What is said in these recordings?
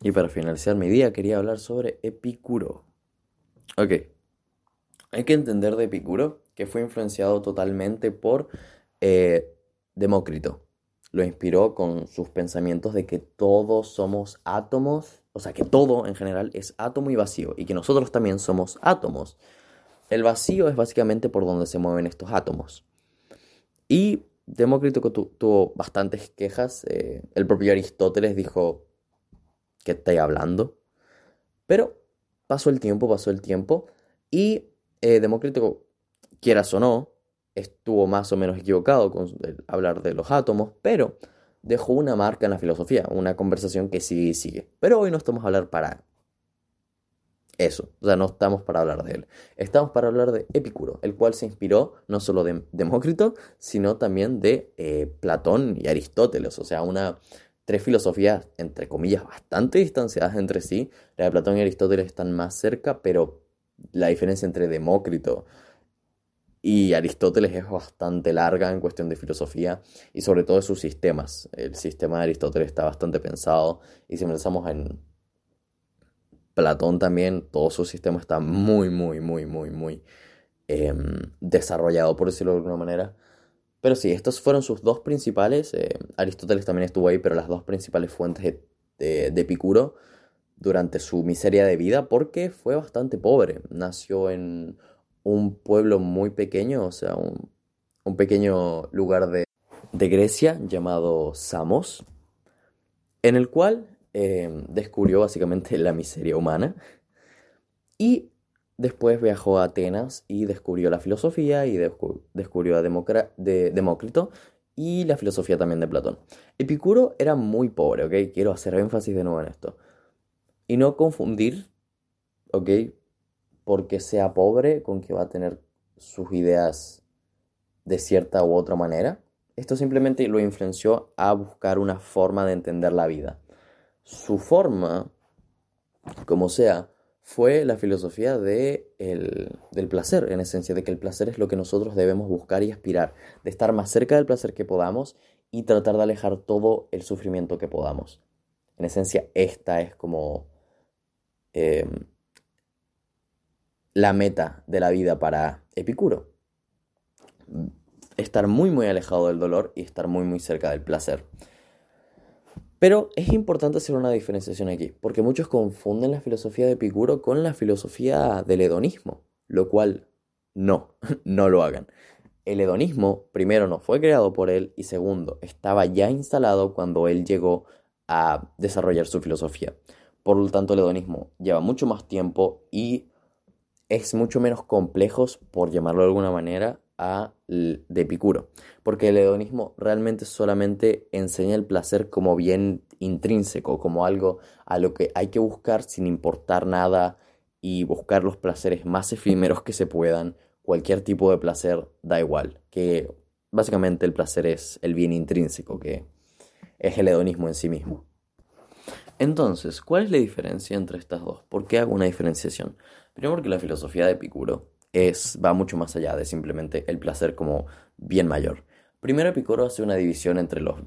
Y para finalizar mi día quería hablar sobre Epicuro. Ok, hay que entender de Epicuro que fue influenciado totalmente por eh, Demócrito. Lo inspiró con sus pensamientos de que todos somos átomos, o sea, que todo en general es átomo y vacío, y que nosotros también somos átomos. El vacío es básicamente por donde se mueven estos átomos. Y Demócrito tuvo bastantes quejas. Eh, el propio Aristóteles dijo, ¿qué estáis hablando? Pero pasó el tiempo, pasó el tiempo, y eh, Demócrito, quieras o no, estuvo más o menos equivocado con hablar de los átomos, pero dejó una marca en la filosofía, una conversación que sigue y sigue. Pero hoy no estamos a hablar para eso, o sea, no estamos para hablar de él. Estamos para hablar de Epicuro, el cual se inspiró no solo de Demócrito, sino también de eh, Platón y Aristóteles, o sea, una tres filosofías, entre comillas, bastante distanciadas entre sí. La de Platón y Aristóteles están más cerca, pero la diferencia entre Demócrito y Aristóteles es bastante larga en cuestión de filosofía y sobre todo de sus sistemas. El sistema de Aristóteles está bastante pensado y si pensamos en Platón también, todo su sistema está muy, muy, muy, muy, muy em, desarrollado, por decirlo de alguna manera. Pero sí, estas fueron sus dos principales. Eh, Aristóteles también estuvo ahí, pero las dos principales fuentes de, de, Epicuro durante su miseria de vida, porque fue bastante pobre. Nació en un pueblo muy pequeño, o sea, un, pequeño lugar de, de Grecia llamado Samos, en el cual Em, descubrió básicamente la miseria humana y después viajó a Atenas y descubrió la filosofía y descubrió a de Demócrito y la filosofía también de Platón. Epicuro era muy pobre, ¿ok? Quiero hacer énfasis de nuevo en esto. Y no confundir, ¿ok? Porque sea pobre con que va a tener sus ideas de cierta u otra manera. Esto simplemente lo influenció a buscar una forma de entender la vida su forma, como sea, fue la filosofía de del placer, en esencia, de que el placer es lo que nosotros debemos buscar y aspirar, de estar más cerca del placer que podamos y tratar de alejar todo el sufrimiento que podamos. En esencia, esta es como em, la meta de la vida para Epicuro. Estar muy, muy alejado del dolor y estar muy, muy cerca del placer. Pero es importante hacer una diferenciación aquí, porque muchos confunden la filosofía de Epicuro con la filosofía del hedonismo, lo cual no, no lo hagan. El hedonismo, primero, no fue creado por él y segundo, estaba ya instalado cuando él llegó a desarrollar su filosofía. Por lo tanto, el hedonismo lleva mucho más tiempo y es mucho menos complejo, por llamarlo de alguna manera, a de Epicuro, porque el hedonismo realmente solamente enseña el placer como bien intrínseco, como algo a lo que hay que buscar sin importar nada y buscar los placeres más efímeros que se puedan. Cualquier tipo de placer da igual, que básicamente el placer es el bien intrínseco, que es el hedonismo en sí mismo. Entonces, ¿cuál es la diferencia entre estas dos? ¿Por qué hago una diferenciación? Primero porque la filosofía de Epicuro es, va mucho más allá de simplemente el placer como bien mayor. Primero Epicuro hace una división entre los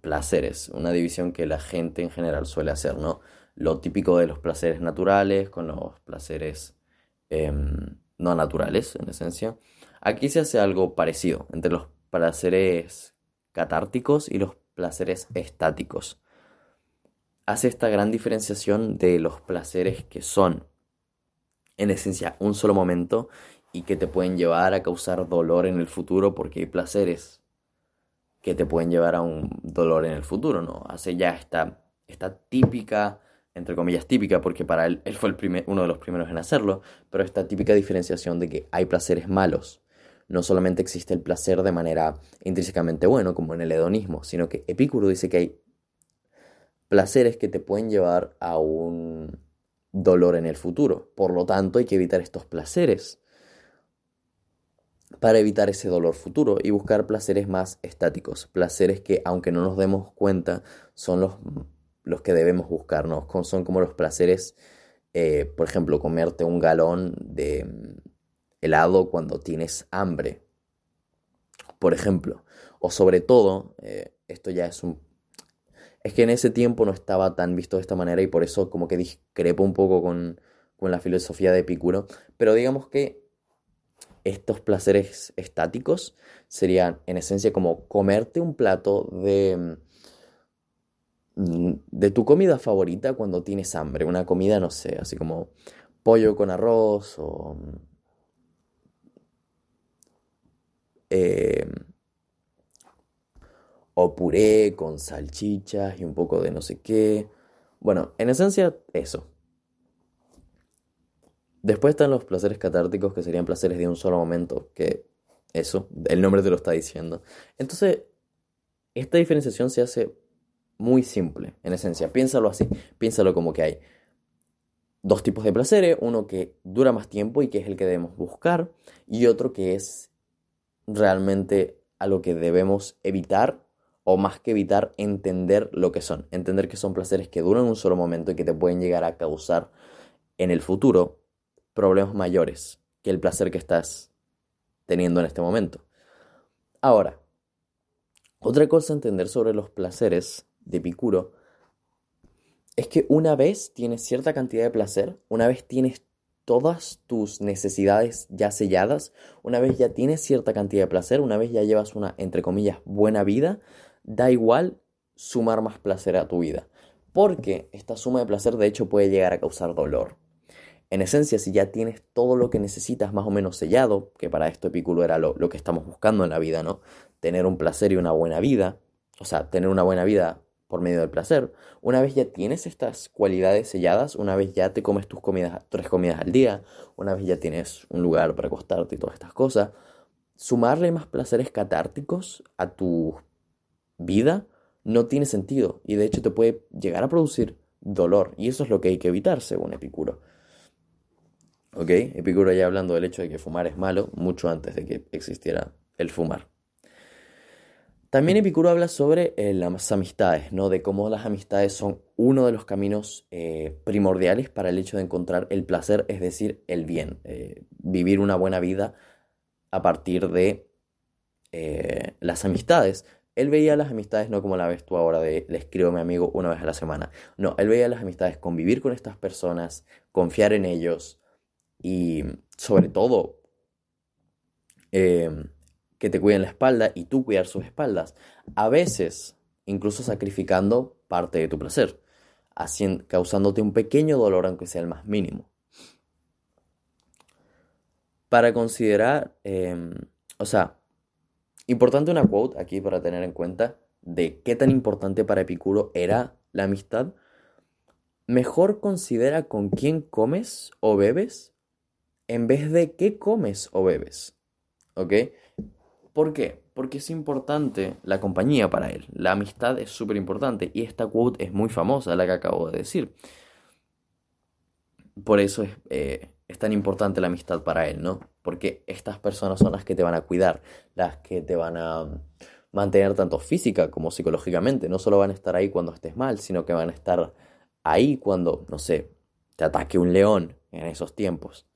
placeres, una división que la gente en general suele hacer, ¿no? Lo típico de los placeres naturales con los placeres em, no naturales, en esencia. Aquí se hace algo parecido entre los placeres catárticos y los placeres estáticos. Hace esta gran diferenciación de los placeres que son en esencia un solo momento y que te pueden llevar a causar dolor en el futuro porque hay placeres que te pueden llevar a un dolor en el futuro, ¿no? Hace ya esta, esta típica, entre comillas típica, porque para él, él fue el primer, uno de los primeros en hacerlo, pero esta típica diferenciación de que hay placeres malos. No solamente existe el placer de manera intrínsecamente bueno, como en el hedonismo, sino que Epicuro dice que hay placeres que te pueden llevar a un dolor en el futuro. Por lo tanto, hay que evitar estos placeres. Para evitar ese dolor futuro y buscar placeres más estáticos, placeres que aunque no nos demos cuenta son los, los que debemos buscarnos, son como los placeres, eh, por ejemplo, comerte un galón de mm, helado cuando tienes hambre, por ejemplo, o sobre todo, eh, esto ya es un Es que en ese tiempo no estaba tan visto de esta manera y por eso como que discrepo un poco con, con la filosofía de Epicuro. Pero digamos que estos placeres estáticos serían en esencia como comerte un plato de, mm, de tu comida favorita cuando tienes hambre. Una comida, no sé, así como pollo con arroz o... Eh, o puré con salchichas y un poco de no sé qué. Bueno, en esencia eso. Después están los placeres catárticos, que serían placeres de un solo momento, que eso, el nombre te lo está diciendo. Entonces, esta diferenciación se hace muy simple, en esencia. Piénsalo así, piénsalo como que hay dos tipos de placeres, uno que dura más tiempo y que es el que debemos buscar, y otro que es realmente a lo que debemos evitar, o más que evitar, entender lo que son. Entender que son placeres que duran un solo momento y que te pueden llegar a causar en el futuro problemas mayores que el placer que estás teniendo en este momento. Ahora, otra cosa a entender sobre los placeres de Epicuro es que una vez tienes cierta cantidad de placer, una vez tienes todas tus necesidades ya selladas, una vez ya tienes cierta cantidad de placer, una vez ya llevas una, entre comillas, buena vida, da igual sumar más placer a tu vida. Porque esta suma de placer de hecho puede llegar a causar dolor. En esencia, si ya tienes todo lo que necesitas más o menos sellado, que para esto Epicuro era lo, que estamos buscando en la vida, ¿no? Tener un placer y una buena vida, o sea, tener una buena vida por medio del placer. Una vez ya tienes estas cualidades selladas, una vez ya te comes tus comidas, tres comidas al día, una vez ya tienes un lugar para acostarte y todas estas cosas, sumarle más placeres catárticos a tu vida no tiene sentido y de hecho te puede llegar a producir dolor y eso es lo que hay que evitar según Epicuro. ¿Ok? Epicuro ya hablando del hecho de que fumar es malo, mucho antes de que existiera el fumar. También Epicuro habla sobre eh, las amistades, ¿no? De cómo las amistades son uno de los caminos eh, primordiales para el hecho de encontrar el placer, es decir, el bien. Eh, vivir una buena vida a partir de las amistades. Él veía las amistades no como la ves tú ahora de le escribo a mi amigo una vez a la semana. No, él veía las amistades convivir con estas personas, confiar en ellos, y sobre todo eh, que te cuiden la espalda y tú cuidar sus espaldas. A veces, incluso sacrificando parte de tu placer, causándote un pequeño dolor aunque sea el más mínimo. Para considerar, em, o sea, importante una quote aquí para tener en cuenta de qué tan importante para Epicuro era la amistad. Mejor considera con quién comes o bebes en vez de qué comes o bebes. ¿Ok? ¿Por qué? Porque es importante la compañía para él. La amistad es súper importante y esta quote es muy famosa, la que acabo de decir. Por eso es, eh, es tan importante la amistad para él, ¿no? Porque estas personas son las que te van a cuidar, las que te van a mantener tanto física como psicológicamente. No solo van a estar ahí cuando estés mal, sino que van a estar ahí cuando, no sé, te ataque un león en esos tiempos.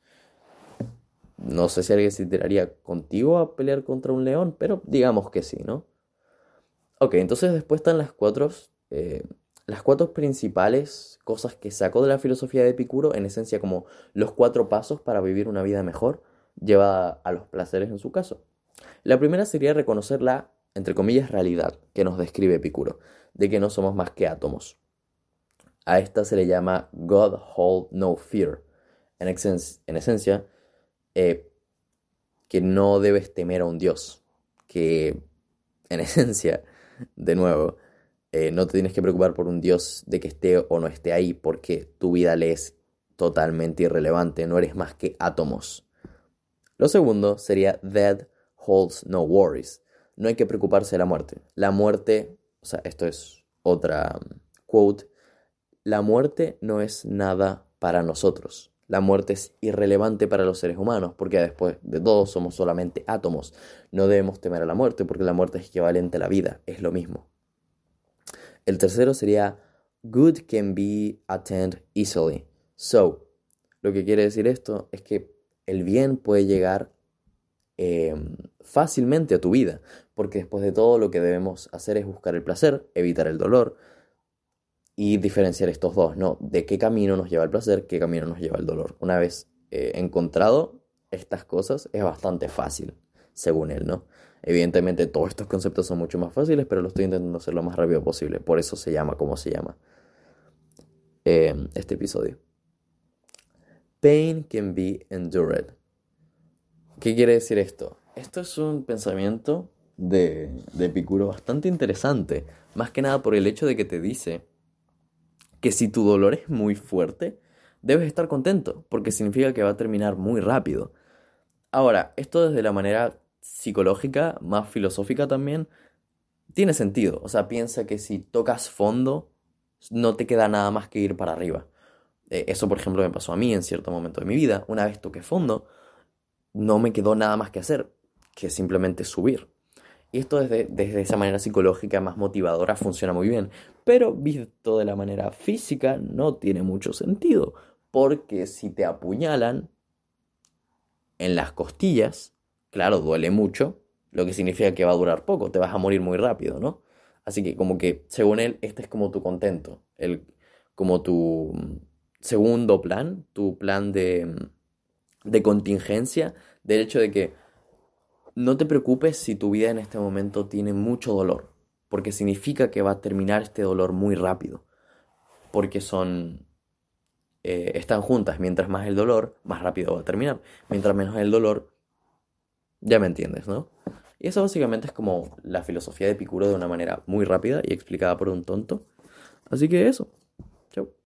No sé si alguien se tiraría contigo a pelear contra un león, pero digamos que sí, ¿no? Ok, entonces después están las cuatro, eh, las cuatro principales cosas que sacó de la filosofía de Epicuro, en esencia como los cuatro pasos para vivir una vida mejor, llevada a los placeres en su caso. La primera sería reconocer la, entre comillas, realidad que nos describe Epicuro, de que no somos más que átomos. A esta se le llama God Hold No Fear. En, en esencia, eh, que no debes temer a un Dios, que en esencia, de nuevo, eh, no te tienes que preocupar por un Dios de que esté o no esté ahí, porque tu vida le es totalmente irrelevante, no eres más que átomos. Lo segundo sería Dead holds no worries. No hay que preocuparse de la muerte. La muerte, o sea, esto es otra um, quote, la muerte no es nada para nosotros la muerte es irrelevante para los seres humanos, porque después de todo somos solamente átomos. No debemos temer a la muerte, porque la muerte es equivalente a la vida, es lo mismo. El tercero sería, good can be attained easily. So, lo que quiere decir esto es que el bien puede llegar em, fácilmente a tu vida, porque después de todo lo que debemos hacer es buscar el placer, evitar el dolor, y diferenciar estos dos, ¿no? De qué camino nos lleva el placer, qué camino nos lleva el dolor. Una vez eh, encontrado estas cosas, es bastante fácil, según él, ¿no? Evidentemente todos estos conceptos son mucho más fáciles, pero lo estoy intentando hacer lo más rápido posible. Por eso se llama como se llama eh, este episodio. Pain can be endured. ¿Qué quiere decir esto? Esto es un pensamiento de, de bastante interesante. Más que nada por el hecho de que te dice que si tu dolor es muy fuerte, debes estar contento, porque significa que va a terminar muy rápido. Ahora, esto desde la manera psicológica, más filosófica también, tiene sentido. O sea, piensa que si tocas fondo, no te queda nada más que ir para arriba. Eh, eso, por ejemplo, me pasó a mí en cierto momento de mi vida. Una vez toqué fondo, no me quedó nada más que hacer que simplemente subir. Y esto desde, desde esa manera psicológica más motivadora funciona muy bien. Pero visto de la manera física no tiene mucho sentido. Porque si te apuñalan en las costillas, claro, duele mucho, lo que significa que va a durar poco, te vas a morir muy rápido, ¿no? Así que como que, según él, este es como tu contento, el, como tu segundo plan, tu plan de, de contingencia, del hecho de que no te preocupes si tu vida en este momento tiene mucho dolor, porque significa que va a terminar este dolor muy rápido, porque son... Eh, están juntas, mientras más el dolor, más rápido va a terminar, mientras menos el dolor, ya me entiendes, ¿no? Y eso básicamente es como la filosofía de Epicuro de una manera muy rápida y explicada por un tonto. Así que eso. Chau.